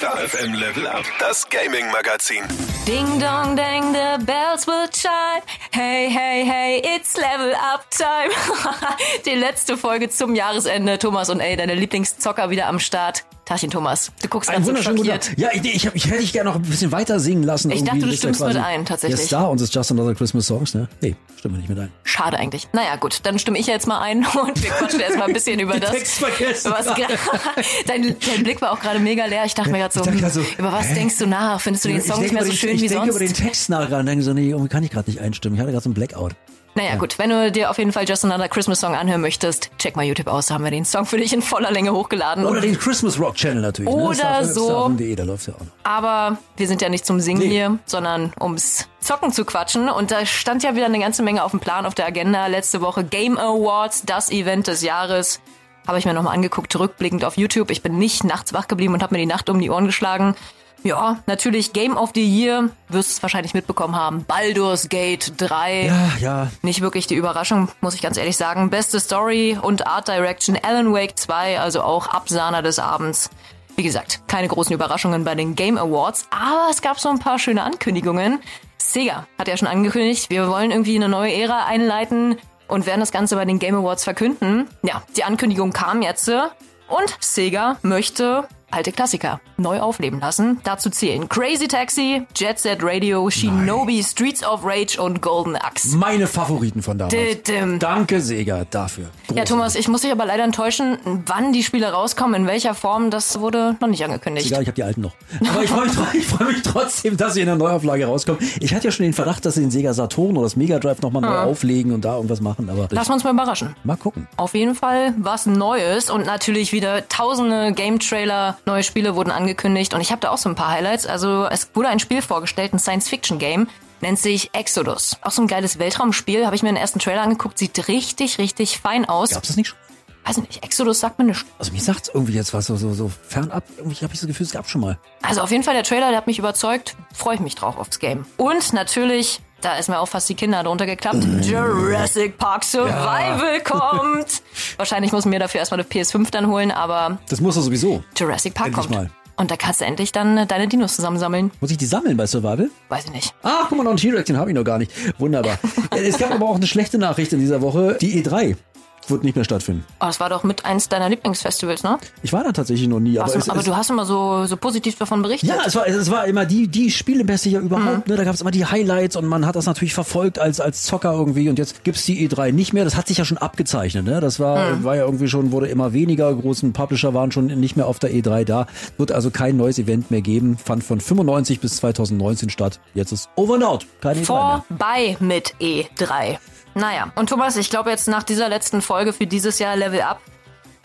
Star FM Level Up, das Gaming Magazin. Ding dong dang, the bells will chime. Hey, hey, hey, it's Level Up Time. Die letzte Folge zum Jahresende. Thomas und ey, deine Lieblingszocker wieder am Start. Tachchen Thomas, du guckst Ein ganz so schockiert. Ja, ich, ich, ich hätte dich gerne noch ein bisschen weiter singen lassen. Ich dachte, du stimmst mit ein, tatsächlich. Der Star unseres Just Another Christmas Songs, ne? Nee, stimmen wir nicht mit ein. Schade eigentlich. Naja, gut, dann stimme ich jetzt mal ein und wir quatschen erstmal ein bisschen über das. Text vergessen. Was dein, dein Blick war auch gerade mega leer. Ich dachte mir gerade so, Ich so, über was hä? denkst du nach? Findest du den Ich Song nicht denke mehr so den- schön ich wie denke sonst? über den Text nach und denke so, nee, irgendwie kann ich gerade nicht einstimmen. Ich hatte gerade so einen Blackout. Naja, gut, wenn du dir auf jeden Fall Just Another Christmas Song anhören möchtest, check mal YouTube aus, da haben wir den Song für dich in voller Länge hochgeladen. Oder den Christmas Rock Channel natürlich. Oder ne? so. Da läuft's ja auch noch. Aber wir sind ja nicht zum Singen Nee. hier, sondern ums Zocken zu quatschen. Und da stand ja wieder eine ganze Menge auf dem Plan, auf der Agenda. Letzte Woche Game Awards, das Event des Jahres. Habe ich mir nochmal angeguckt, rückblickend auf YouTube. Ich bin nicht nachts wach geblieben und habe mir die Nacht um die Ohren geschlagen. Ja, natürlich Game of the Year, wirst es wahrscheinlich mitbekommen haben. Baldur's Gate 3. Ja, ja. Nicht wirklich die Überraschung, muss ich ganz ehrlich sagen. Beste Story und Art Direction Alan Wake 2, also auch Absahner des Abends. Wie gesagt, keine großen Überraschungen bei den Game Awards, aber es gab so ein paar schöne Ankündigungen. Sega hat ja schon angekündigt, wir wollen irgendwie eine neue Ära einleiten und werden das Ganze bei den Game Awards verkünden. Ja, die Ankündigung kam jetzt und Sega möchte alte Klassiker neu aufleben lassen. Dazu zählen Crazy Taxi, Jet Set Radio, Shinobi, Streets of Rage und Golden Axe. Meine Favoriten von damals. Didim. Danke, Sega, dafür. Ja, Großartig. Thomas, ich muss dich aber leider enttäuschen, wann die Spiele rauskommen, in welcher Form, das wurde noch nicht angekündigt. Egal, ich habe die alten noch. Aber ich freue mich, ich freu mich trotzdem, dass sie in der Neuauflage rauskommen. Ich hatte ja schon den Verdacht, dass sie den Sega Saturn oder das Mega Drive nochmal neu auflegen und da irgendwas machen. Aber Lass uns mal überraschen. mal gucken. Auf jeden Fall was Neues und natürlich wieder tausende Game-Trailer, neue Spiele wurden angekündigt und ich habe da auch so ein paar Highlights. Also es wurde ein Spiel vorgestellt, ein Science-Fiction-Game, nennt sich Exodus. Auch so ein geiles Weltraumspiel, habe ich mir den ersten Trailer angeguckt, sieht richtig, richtig fein aus. Gab's das nicht schon? Weiß nicht, Exodus sagt mir nichts. Also mir sagt's irgendwie jetzt was so, so, so fernab. Irgendwie habe ich das Gefühl, es gab schon mal. Also auf jeden Fall der Trailer, der hat mich überzeugt. Freue ich mich drauf aufs Game. Und natürlich, da ist mir auch fast die Kinder drunter geklappt. Jurassic Park Survival kommt. Wahrscheinlich muss ich mir dafür erstmal eine PS5 dann holen, aber Das muss er sowieso. Jurassic Park Endlich kommt. mal. Und da kannst du endlich dann deine Dinos zusammensammeln. Muss ich die sammeln bei Survival? Weiß ich nicht. Ah, guck mal, noch einen T-Rex, den habe ich noch gar nicht. Wunderbar. Äh, es gab aber auch eine schlechte Nachricht in dieser Woche. Die E3 wird nicht mehr stattfinden. Oh, das war doch mit eins deiner Lieblingsfestivals, ne? Ich war da tatsächlich noch nie. Warst Aber, du, es, aber es, du hast immer so, so positiv davon berichtet. Ja, es war, es war immer die, die Spielemesse ja überhaupt. Mhm. Ne? Da gab es immer die Highlights und man hat das natürlich verfolgt als, als Zocker irgendwie. Und jetzt gibt's die E3 nicht mehr. Das hat sich ja schon abgezeichnet. Ne? Das war, Mhm. war ja irgendwie schon, wurde immer weniger. Großen Publisher waren schon nicht mehr auf der E3 da. Wird also kein neues Event mehr geben. Fand von 95 bis 2019 statt. Jetzt ist over and out. Keine E3 mehr. vorbei mit E3. Naja, und Thomas, ich glaube jetzt nach dieser letzten Folge für dieses Jahr Level Up,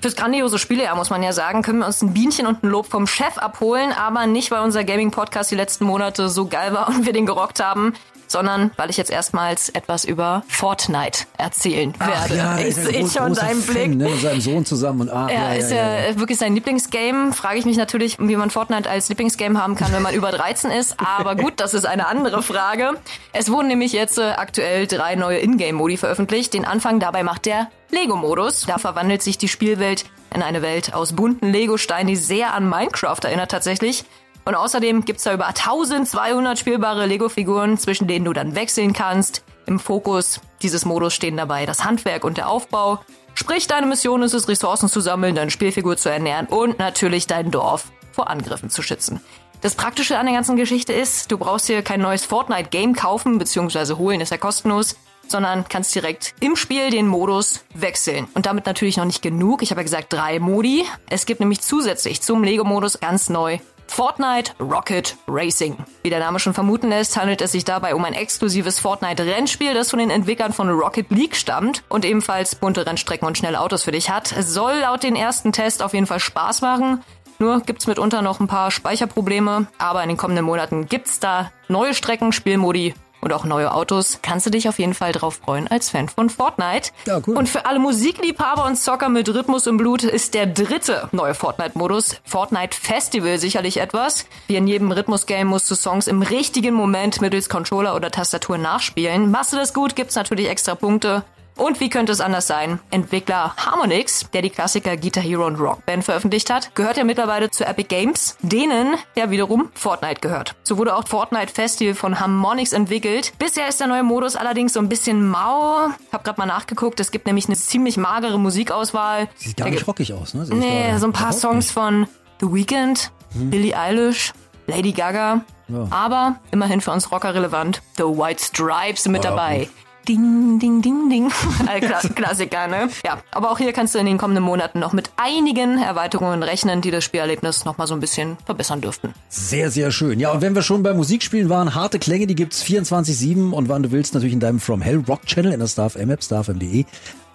fürs grandiose Spielejahr muss man ja sagen, können wir uns ein Bienchen und ein Lob vom Chef abholen, aber nicht, weil unser Gaming-Podcast die letzten Monate so geil war und wir den gerockt haben, sondern weil ich jetzt erstmals etwas über Fortnite erzählen werde. da ich er sehe schon deinen Fan, Blick. Ne? Mit seinem Sohn zusammen. Und, ach, Ja, ist ja, wirklich sein Lieblingsgame. Frage ich mich natürlich, wie man Fortnite als Lieblingsgame haben kann, wenn man über 13 ist. Aber gut, das ist eine andere Frage. Es wurden nämlich jetzt äh, aktuell drei neue Ingame-Modi veröffentlicht. Den Anfang dabei macht der Lego-Modus. Da verwandelt sich die Spielwelt in eine Welt aus bunten Lego-Steinen, die sehr an Minecraft erinnert tatsächlich. Und außerdem gibt's da über 1200 spielbare Lego-Figuren, zwischen denen du dann wechseln kannst. Im Fokus dieses Modus stehen dabei das Handwerk und der Aufbau. Sprich, deine Mission ist es, Ressourcen zu sammeln, deine Spielfigur zu ernähren und natürlich dein Dorf vor Angriffen zu schützen. Das Praktische an der ganzen Geschichte ist, du brauchst hier kein neues Fortnite-Game kaufen bzw. holen, ist ja kostenlos, sondern kannst direkt im Spiel den Modus wechseln. Und damit natürlich noch nicht genug. Ich habe ja gesagt drei Modi. Es gibt nämlich zusätzlich zum Lego-Modus ganz neu Fortnite Rocket Racing. Wie der Name schon vermuten lässt, handelt es sich dabei um ein exklusives Fortnite-Rennspiel, das von den Entwicklern von Rocket League stammt und ebenfalls bunte Rennstrecken und schnelle Autos für dich hat. Es soll laut den ersten Test auf jeden Fall Spaß machen. Nur gibt's mitunter noch ein paar Speicherprobleme, aber in den kommenden Monaten gibt's da neue Strecken, Spielmodi und auch neue Autos. Kannst du dich auf jeden Fall drauf freuen als Fan von Fortnite. Ja, cool. Und für alle Musikliebhaber und Zocker mit Rhythmus im Blut ist der dritte neue Fortnite-Modus, Fortnite Festival, sicherlich etwas. Wie in jedem Rhythmus-Game musst du Songs im richtigen Moment mittels Controller oder Tastatur nachspielen. Machst du das gut, gibt's natürlich extra Punkte. Und wie könnte es anders sein? Entwickler Harmonix, der die Klassiker Guitar Hero und Rock Band veröffentlicht hat, gehört ja mittlerweile zu Epic Games, denen ja wiederum Fortnite gehört. So wurde auch Fortnite Festival von Harmonix entwickelt. Bisher ist der neue Modus allerdings so ein bisschen mau. Hab gerade mal nachgeguckt, es gibt nämlich eine ziemlich magere Musikauswahl. Sieht gar nicht rockig aus, ne? Nee, so ein paar Songs nicht. von The Weeknd, Billie Eilish, Lady Gaga. Ja. Aber immerhin für uns Rocker relevant. The White Stripes sind mit Ja, dabei. Ding, ding, ding, ding. Klassiker, ne? Ja, aber auch hier kannst du in den kommenden Monaten noch mit einigen Erweiterungen rechnen, die das Spielerlebnis noch mal so ein bisschen verbessern dürften. Sehr, sehr schön. Ja, und wenn wir schon bei Musikspielen waren, harte Klänge, die gibt's 24-7 und wann du willst, natürlich in deinem From Hell Rock Channel in der StarFM App, starfm.de.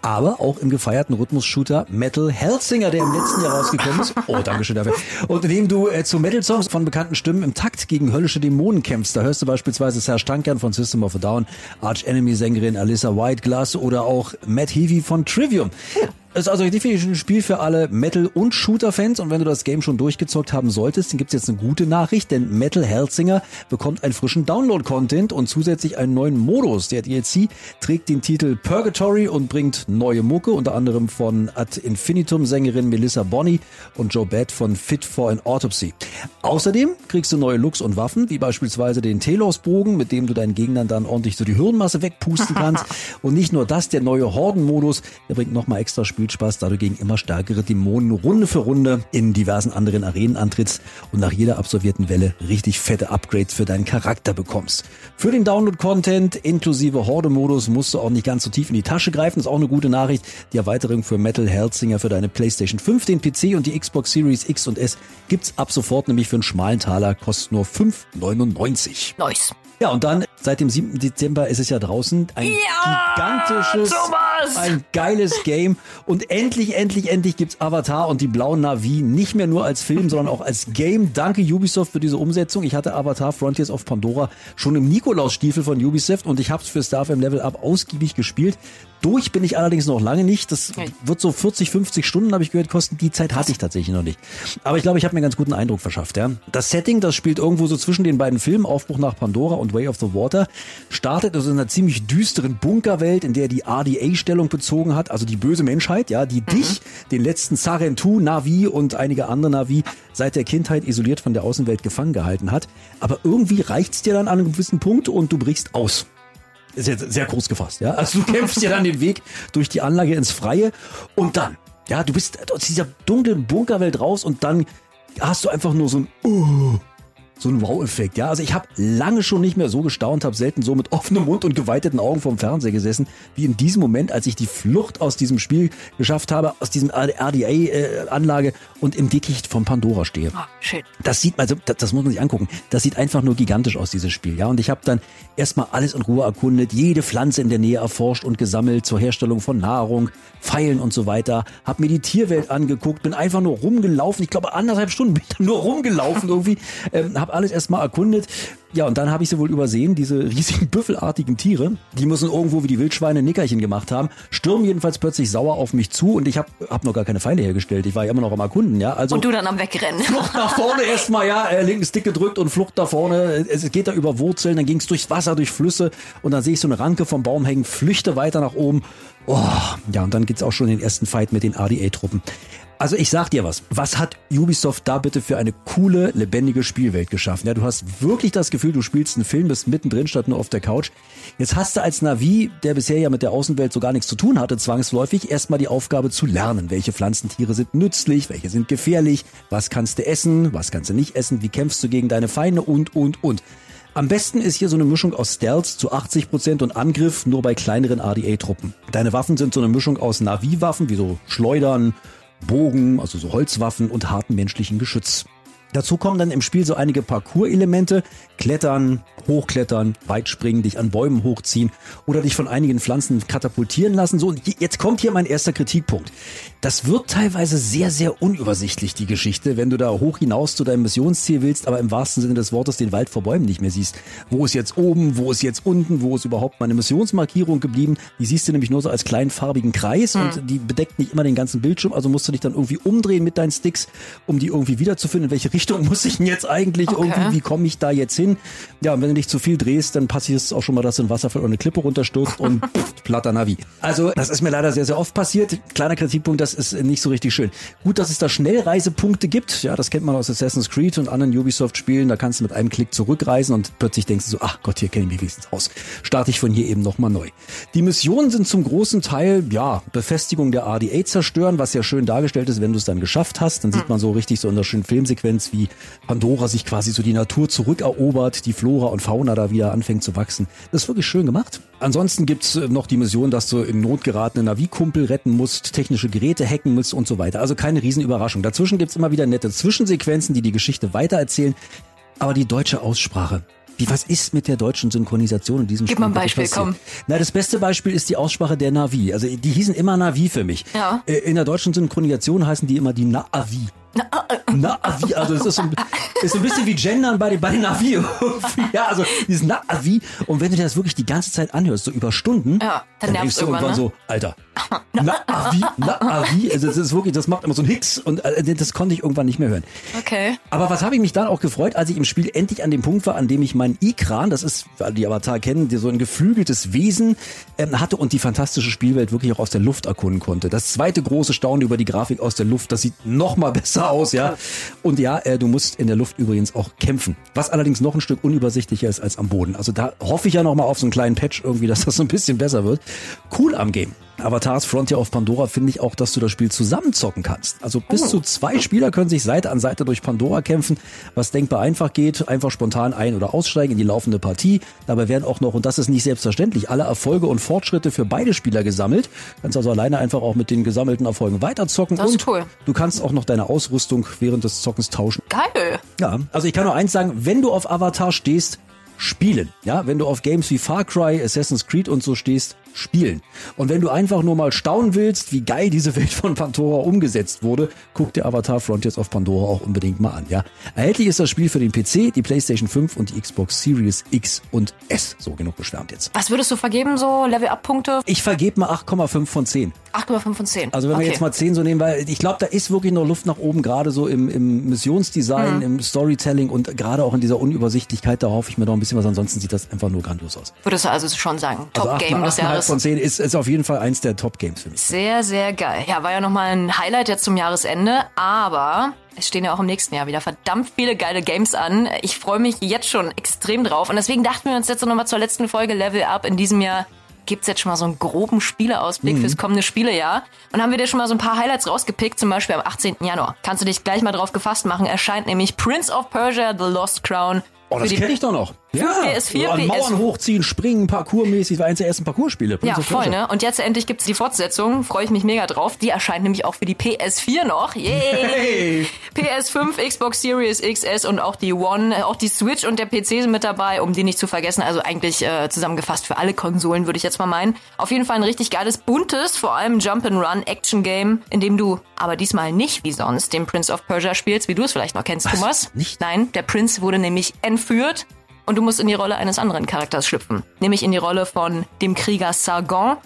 Aber auch im gefeierten Rhythmus-Shooter Metal Hellsinger, der im letzten Jahr rausgekommen ist. Oh, danke schön dafür. Und in dem du äh, zu Metal-Songs von bekannten Stimmen im Takt gegen höllische Dämonen kämpfst. Da hörst du beispielsweise Serge Tankian von System of a Down, Arch Enemy-Sängerin Alyssa Whiteglass oder auch Matt Heavy von Trivium. Es ist also definitiv ein Spiel für alle Metal- und Shooter-Fans und wenn du das Game schon durchgezockt haben solltest, dann gibt's jetzt eine gute Nachricht, denn Metal Hellsinger bekommt einen frischen Download-Content und zusätzlich einen neuen Modus. Der DLC trägt den Titel Purgatory und bringt neue Mucke, unter anderem von Ad Infinitum-Sängerin Melissa Bonney und Joe Bad von Fit for an Autopsy. Außerdem kriegst du neue Looks und Waffen, wie beispielsweise den Telos-Bogen, mit dem du deinen Gegnern dann ordentlich so die Hirnmasse wegpusten kannst. und nicht nur das, der neue Horden-Modus, der bringt nochmal extra Spielspaß, da du gegen immer stärkere Dämonen Runde für Runde in diversen anderen Arenen antrittst und nach jeder absolvierten Welle richtig fette Upgrades für deinen Charakter bekommst. Für den Download-Content inklusive Horde-Modus musst du auch nicht ganz so tief in die Tasche greifen. Das ist auch eine gute Nachricht. Die Erweiterung für Metal Hellsinger für deine PlayStation 5, den PC und die Xbox Series X und S gibt's ab sofort nämlich für einen schmalen Taler, kostet nur 5,99. Nice. Ja, und dann seit dem 7. Dezember ist es ja draußen ein Ja, gigantisches, Thomas! Ein geiles Game. Und endlich, endlich, endlich gibt's Avatar und die blauen Navi nicht mehr nur als Film, sondern auch als Game. Danke Ubisoft für diese Umsetzung. Ich hatte Avatar Frontiers of Pandora schon im Nikolausstiefel von Ubisoft und ich habe es für Starfam Level Up ausgiebig gespielt. Durch bin ich allerdings noch lange nicht. Das wird so 40, 50 Stunden, habe ich gehört, kosten. Die Zeit hatte ich tatsächlich noch nicht. Aber ich glaube, ich habe mir einen ganz guten Eindruck verschafft. Ja. Das Setting, das spielt irgendwo so zwischen den beiden Filmen, Aufbruch nach Pandora und Way of the Water, startet also in einer ziemlich düsteren Bunkerwelt, in der die RDA Stellung bezogen hat, also die böse Menschheit, ja, die dich, den letzten Sarentu, Navi und einige andere Navi seit der Kindheit isoliert von der Außenwelt gefangen gehalten hat. Aber irgendwie reicht's dir dann an einem gewissen Punkt und du brichst aus ist jetzt sehr kurz gefasst, ja. Also du kämpfst dir dann den Weg durch die Anlage ins Freie und dann, ja, du bist aus dieser dunklen Bunkerwelt raus und dann hast du einfach nur so ein uh, so ein Wow-Effekt, ja. Also ich habe lange schon nicht mehr so gestaunt, habe selten so mit offenem Mund und geweiteten Augen vorm Fernseher gesessen, wie in diesem Moment, als ich die Flucht aus diesem Spiel geschafft habe, aus diesem RDA-Anlage und im Dickicht von Pandora stehe. Ah, schön. Das sieht, also das, das muss man sich angucken. Das sieht einfach nur gigantisch aus, dieses Spiel. Ja, und ich habe dann erstmal alles in Ruhe erkundet, jede Pflanze in der Nähe erforscht und gesammelt zur Herstellung von Nahrung, Pfeilen und so weiter. Hab mir die Tierwelt angeguckt, bin einfach nur rumgelaufen. Ich glaube anderthalb Stunden bin ich nur rumgelaufen irgendwie. Ähm, hab alles erstmal erkundet. Ja, und dann habe ich sie wohl übersehen, diese riesigen büffelartigen Tiere. Die müssen irgendwo wie die Wildschweine ein Nickerchen gemacht haben. Stürmen jedenfalls plötzlich sauer auf mich zu und ich habe hab noch gar keine Pfeile hergestellt. Ich war ja immer noch am Erkunden, ja. Also Und du dann am Wegrennen. Flucht nach vorne erstmal, ja, äh, linken Stick gedrückt und Flucht nach vorne. Es geht da über Wurzeln, dann ging es durchs Wasser, durch Flüsse und dann sehe ich so eine Ranke vom Baum hängen, flüchte weiter nach oben. Oh, ja, und dann geht's auch schon in den ersten Fight mit den RDA-Truppen. Also ich sag dir was, was hat Ubisoft da bitte für eine coole, lebendige Spielwelt geschaffen? Ja, du hast wirklich das Gefühl, du spielst einen Film, bist mittendrin statt nur auf der Couch. Jetzt hast du als Navi, der bisher ja mit der Außenwelt so gar nichts zu tun hatte, zwangsläufig erstmal die Aufgabe zu lernen, welche Pflanzentiere sind nützlich, welche sind gefährlich, was kannst du essen, was kannst du nicht essen, wie kämpfst du gegen deine Feinde und, und, und. Am besten ist hier so eine Mischung aus Stealth zu 80% und Angriff nur bei kleineren RDA-Truppen. Deine Waffen sind so eine Mischung aus Navi-Waffen, wie so Schleudern, Bogen, also so Holzwaffen und harten menschlichen Geschütz. Dazu kommen dann im Spiel so einige Parcours-Elemente, Klettern, Hochklettern, Weitspringen, dich an Bäumen hochziehen oder dich von einigen Pflanzen katapultieren lassen. So, und jetzt kommt hier mein erster Kritikpunkt. Das wird teilweise sehr, sehr unübersichtlich, die Geschichte, wenn du da hoch hinaus zu deinem Missionsziel willst, aber im wahrsten Sinne des Wortes den Wald vor Bäumen nicht mehr siehst. Wo ist jetzt oben, wo ist jetzt unten, wo ist überhaupt meine Missionsmarkierung geblieben? Die siehst du nämlich nur so als kleinen farbigen Kreis und die bedeckt nicht immer den ganzen Bildschirm, also musst du dich dann irgendwie umdrehen mit deinen Sticks, um die irgendwie wiederzufinden, in welche Richtung Richtung muss ich denn jetzt eigentlich Okay. irgendwie, wie komme ich da jetzt hin? Ja, und wenn du nicht zu viel drehst, dann passiert es auch schon mal, dass du ein Wasserfall oder eine Klippe runterstürzt und platter Navi. Also, das ist mir leider sehr, sehr oft passiert. Kleiner Kritikpunkt, das ist nicht so richtig schön. Gut, dass es da Schnellreisepunkte gibt. Ja, das kennt man aus Assassin's Creed und anderen Ubisoft-Spielen. Da kannst du mit einem Klick zurückreisen und plötzlich denkst du so, ach Gott, hier kenne ich mich wenigstens aus. Starte ich von hier eben nochmal neu. Die Missionen sind zum großen Teil, ja, Befestigung der RDA zerstören, was ja schön dargestellt ist, wenn du es dann geschafft hast. Dann sieht man so richtig so in der schönen Filmsequenz, wie Pandora sich quasi so die Natur zurückerobert, die Flora und Fauna da wieder anfängt zu wachsen. Das ist wirklich schön gemacht. Ansonsten gibt's äh, noch die Mission, dass du in Not geratene Navi-Kumpel retten musst, technische Geräte hacken musst und so weiter. Also keine Riesenüberraschung. Dazwischen gibt's immer wieder nette Zwischensequenzen, die die Geschichte weitererzählen. Aber die deutsche Aussprache. Wie, was ist mit der deutschen Synchronisation in diesem Gib Spiel? mal ein Beispiel, passiert? Na, das beste Beispiel ist die Aussprache der Navi. Also die hießen immer Navi für mich. Ja. Äh, In der deutschen Synchronisation heißen die immer die Naavi. Navi, also es ist so, ein, ist so ein bisschen wie Gendern bei den, bei den Navi. ja, also dieses Navi. Und wenn du dir das wirklich die ganze Zeit anhörst, so über Stunden, Ja, dann nervt's denkst du irgendwann, ne? so, Alter, Navi, Navi. Also das ist wirklich, das macht immer so ein Hicks und äh, das konnte ich irgendwann nicht mehr hören. Okay. Aber was habe ich mich dann auch gefreut, als ich im Spiel endlich an dem Punkt war, an dem ich meinen Ikran, das ist, weil die Avatar kennen, die so ein geflügeltes Wesen ähm, hatte und die fantastische Spielwelt wirklich auch aus der Luft erkunden konnte. Das zweite große Staunen über die Grafik aus der Luft, das sieht noch mal besser aus, ja. Und ja, äh, du musst in der Luft übrigens auch kämpfen, was allerdings noch ein Stück unübersichtlicher ist als am Boden. Also da hoffe ich ja noch mal auf so einen kleinen Patch irgendwie, dass das so ein bisschen besser wird. Cool am Game. Avatars Frontier auf Pandora finde ich auch, dass du das Spiel zusammenzocken kannst. Also bis zu zwei Spieler können sich Seite an Seite durch Pandora kämpfen, was denkbar einfach geht. Einfach spontan ein- oder aussteigen in die laufende Partie. Dabei werden auch noch, und das ist nicht selbstverständlich, alle Erfolge und Fortschritte für beide Spieler gesammelt. Kannst also alleine einfach auch mit den gesammelten Erfolgen weiterzocken. Das ist und cool. du kannst auch noch deine Ausrüstung während des Zockens tauschen. Geil. Ja, also ich kann nur eins sagen, wenn du auf Avatar stehst, spielen. Ja, wenn du auf Games wie Far Cry, Assassin's Creed und so stehst, spielen. Und wenn du einfach nur mal staunen willst, wie geil diese Welt von Pandora umgesetzt wurde, guck dir Avatar Frontiers of Pandora auch unbedingt mal an, ja. Erhältlich ist das Spiel für den PC, die PlayStation 5 und die Xbox Series X und S. So genug geschwärmt jetzt. Was würdest du vergeben, so Level-Up-Punkte? Ich vergebe mal 8,5 von 10. 8,5 von 10. Also wenn okay. wir jetzt mal 10 so nehmen, weil ich glaube, da ist wirklich noch Luft nach oben, gerade so im, im Missionsdesign, mhm. im Storytelling und gerade auch in dieser Unübersichtlichkeit, da hoffe ich mir noch ein bisschen was. Ansonsten sieht das einfach nur grandios aus. Würdest du also schon sagen, Top-Game also des Jahres? das von 10 ist, ist auf jeden Fall eins der Top-Games für mich. Sehr, sehr geil. Ja, war ja nochmal ein Highlight jetzt zum Jahresende, aber es stehen ja auch im nächsten Jahr wieder verdammt viele geile Games an. Ich freue mich jetzt schon extrem drauf und deswegen dachten wir uns jetzt nochmal zur letzten Folge Level Up in diesem Jahr gibt es jetzt schon mal so einen groben Spieleausblick mhm. fürs kommende Spielejahr. Und haben wir dir schon mal so ein paar Highlights rausgepickt, zum Beispiel am 18. Januar. Kannst du dich gleich mal drauf gefasst machen, erscheint nämlich Prince of Persia The Lost Crown. Oh, das kenne ich doch noch. Ja, PS4, so an Mauern PS hochziehen, springen, parkourmäßig, war eins der ersten Parkourspiele. Ja, voll, ne? Und jetzt endlich gibt's die Fortsetzung. Freue ich mich mega drauf. Die erscheint nämlich auch für die PS4 noch. Yay! Hey. PS5, Xbox Series XS und auch die One, auch die Switch und der PC sind mit dabei, um die nicht zu vergessen. Also eigentlich äh, zusammengefasst für alle Konsolen, würde ich jetzt mal meinen. Auf jeden Fall ein richtig geiles, buntes, vor allem Jump-and-Run Action Game, in dem du aber diesmal nicht wie sonst den Prince of Persia spielst, wie du es vielleicht noch kennst, Was? Thomas. Nicht? Nein, der Prinz wurde nämlich entführt und du musst in die Rolle eines anderen Charakters schlüpfen. Nämlich in die Rolle von dem Krieger Sargon.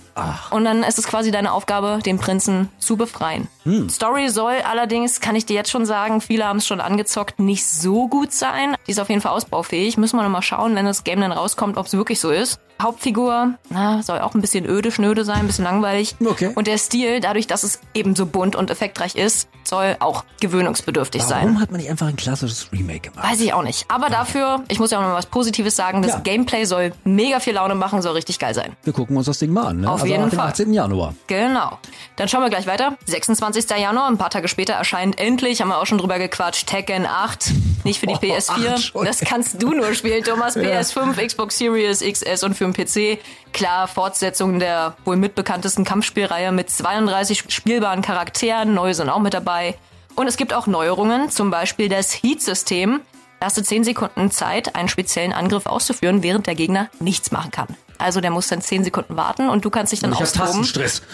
Und dann ist es quasi deine Aufgabe, den Prinzen zu befreien. Story soll allerdings, kann ich dir jetzt schon sagen, viele haben es schon angezockt, nicht so gut sein. Die ist auf jeden Fall ausbaufähig. Müssen wir noch mal schauen, wenn das Game dann rauskommt, ob es wirklich so ist. Hauptfigur, na, soll auch ein bisschen öde, schnöde sein, ein bisschen langweilig. Okay. Und der Stil, dadurch, dass es eben so bunt und effektreich ist, soll auch gewöhnungsbedürftig sein. Warum hat man nicht einfach ein klassisches Remake gemacht? Weiß ich auch nicht. Aber dafür, ich muss ja auch noch mal was Positives sagen, das Ja. Gameplay soll mega viel Laune machen, soll richtig geil sein. Wir gucken uns das Ding mal an. Ne? Auf also jeden Fall. 18. Januar. Genau. Dann schauen wir gleich weiter. 26. Januar, ein paar Tage später erscheint endlich, haben wir auch schon drüber gequatscht, Tekken 8. Nicht für die Oh, PS4. ach, das kannst du nur spielen, Thomas. PS5, Xbox Series XS und für den PC. Klar, Fortsetzung der wohl mitbekanntesten Kampfspielreihe mit 32 spielbaren Charakteren. Neue sind auch mit dabei. Und es gibt auch Neuerungen, zum Beispiel das Heat-System. Da hast du 10 Sekunden Zeit, einen speziellen Angriff auszuführen, während der Gegner nichts machen kann. Also der muss dann 10 Sekunden warten und du kannst dich dann Ich austoben.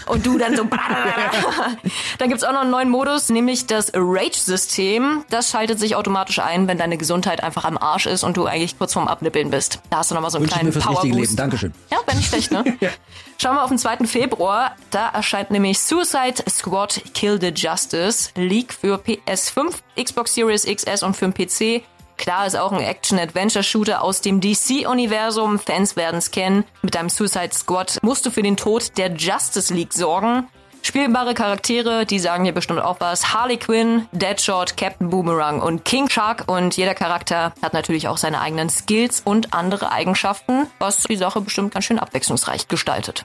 Und du dann so. dann gibt's auch noch einen neuen Modus, nämlich das Rage-System. Das schaltet sich automatisch ein, wenn deine Gesundheit einfach am Arsch ist und du eigentlich kurz vorm Abnippeln bist. Da hast du nochmal so einen Wünsche kleinen richtige Power-Boost. Leben. Dankeschön. Ja, wäre nicht schlecht, ne? Schauen wir auf den 2. Februar. Da erscheint nämlich Suicide Squad Kill the Justice League für PS5, Xbox Series XS und für den PC. Klar ist auch ein Action-Adventure-Shooter aus dem DC-Universum. Fans werden's kennen. Mit deinem Suicide Squad musst du für den Tod der Justice League sorgen. Spielbare Charaktere, die sagen dir bestimmt auch was. Harley Quinn, Deadshot, Captain Boomerang und King Shark. Und jeder Charakter hat natürlich auch seine eigenen Skills und andere Eigenschaften, was die Sache bestimmt ganz schön abwechslungsreich gestaltet.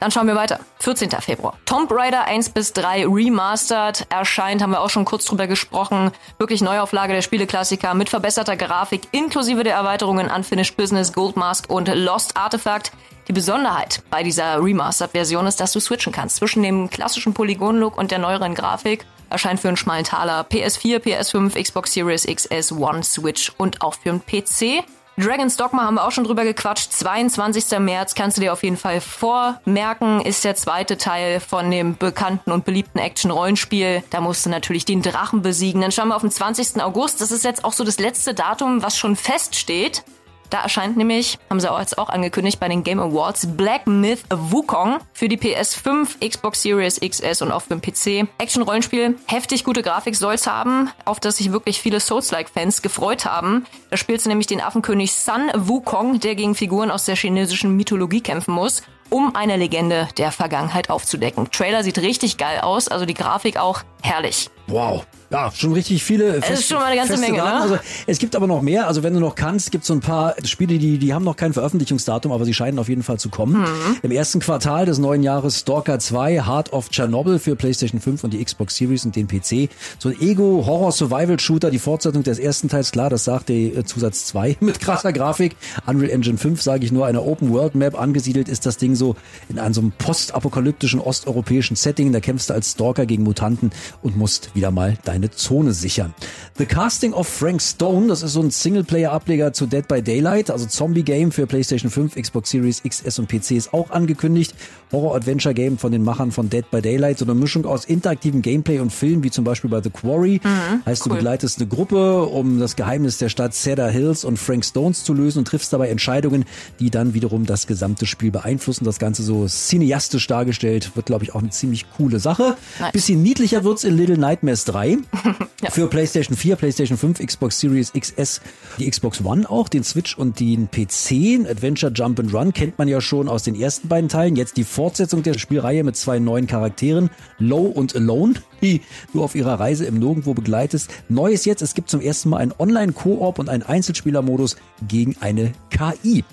Dann schauen wir weiter. 14. Februar. Tomb Raider 1 bis 3 Remastered erscheint, haben wir auch schon kurz drüber gesprochen. Wirklich Neuauflage der Spieleklassiker mit verbesserter Grafik inklusive der Erweiterungen Unfinished Business, Gold Mask und Lost Artifact. Die Besonderheit bei dieser Remastered-Version ist, dass du switchen kannst zwischen dem klassischen Polygon-Look und der neueren Grafik. Erscheint für einen schmalen Taler PS4, PS5, Xbox Series XS, One, Switch und auch für einen PC. Dragon's Dogma haben wir auch schon drüber gequatscht. 22. März kannst du dir auf jeden Fall vormerken, ist der zweite Teil von dem bekannten und beliebten Action-Rollenspiel. Da musst du natürlich den Drachen besiegen. Dann schauen wir auf den 20. August. Das ist jetzt auch so das letzte Datum, was schon feststeht. Da erscheint nämlich, haben sie auch jetzt auch angekündigt bei den Game Awards, Black Myth Wukong für die PS5, Xbox Series XS und auch für den PC. Action-Rollenspiel, heftig gute Grafik soll's haben, auf das sich wirklich viele Souls-like-Fans gefreut haben. Da spielst du nämlich den Affenkönig Sun Wukong, der gegen Figuren aus der chinesischen Mythologie kämpfen muss, um eine Legende der Vergangenheit aufzudecken. Trailer sieht richtig geil aus, also die Grafik auch herrlich. Wow. Ja, schon richtig viele. Es ist schon mal eine ganze Menge, ne? Also, es gibt aber noch mehr. Also wenn du noch kannst, gibt es so ein paar Spiele, die, die haben noch kein Veröffentlichungsdatum, aber sie scheinen auf jeden Fall zu kommen. Mhm. Im ersten Quartal des neuen Jahres Stalker 2, Heart of Chernobyl für PlayStation 5 und die Xbox Series und den PC. So ein Ego-Horror-Survival-Shooter, die Fortsetzung des ersten Teils, klar, das sagt der äh, Zusatz 2 mit krasser Grafik. Unreal Engine 5, sage ich nur, einer Open-World-Map angesiedelt ist das Ding so in einem so einem postapokalyptischen osteuropäischen Setting. Da kämpfst du als Stalker gegen Mutanten und musst wieder mal deine Zone sichern. The Casting of Frank Stone, das ist so ein Singleplayer-Ableger zu Dead by Daylight, also Zombie-Game für PlayStation 5, Xbox Series XS und PC ist auch angekündigt. Horror-Adventure-Game von den Machern von Dead by Daylight, so eine Mischung aus interaktivem Gameplay und Film, wie zum Beispiel bei The Quarry. heißt, du cool. begleitest eine Gruppe, um das Geheimnis der Stadt Cedar Hills und Frank Stones zu lösen und triffst dabei Entscheidungen, die dann wiederum das gesamte Spiel beeinflussen. Das Ganze so cineastisch dargestellt, wird, glaube ich, auch eine ziemlich coole Sache. Nice. Bisschen niedlicher wird's in Little Nightmares 3. Für PlayStation 4, PlayStation 5, Xbox Series XS, die Xbox One auch, den Switch und den PC. Adventure Jump and Run kennt man ja schon aus den ersten beiden Teilen. Jetzt die Fortsetzung der Spielreihe mit zwei neuen Charakteren, Low und Alone, die du auf ihrer Reise im Nirgendwo begleitest. Neues jetzt, es gibt zum ersten Mal einen Online-Koop und einen Einzelspielermodus gegen eine KI.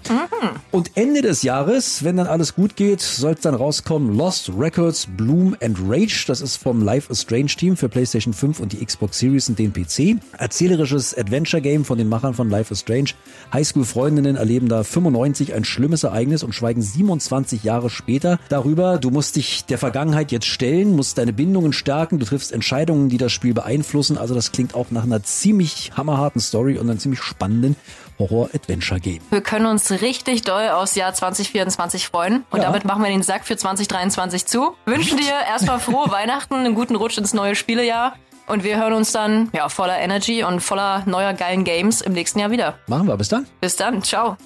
Und Ende des Jahres, wenn dann alles gut geht, soll es dann rauskommen Lost Records Bloom and Rage. Das ist vom Life is Strange Team für PlayStation 5 und die Xbox Series und den PC. Erzählerisches Adventure-Game von den Machern von Life is Strange. Highschool-Freundinnen erleben da 95 ein schlimmes Ereignis und schweigen 27 Jahre später darüber. Du musst dich der Vergangenheit jetzt stellen, musst deine Bindungen stärken, du triffst Entscheidungen, die das Spiel beeinflussen. Also das klingt auch nach einer ziemlich hammerharten Story und einem ziemlich spannenden Horror-Adventure-Game. Wir können uns richtig doll aufs Jahr 2024 freuen. Und Ja. damit machen wir den Sack für 2023 zu. Wünschen dir erstmal frohe Weihnachten, einen guten Rutsch ins neue Spielejahr. Und wir hören uns dann ja, voller Energy und voller neuer geilen Games im nächsten Jahr wieder. Machen wir, bis dann. Bis dann. Ciao.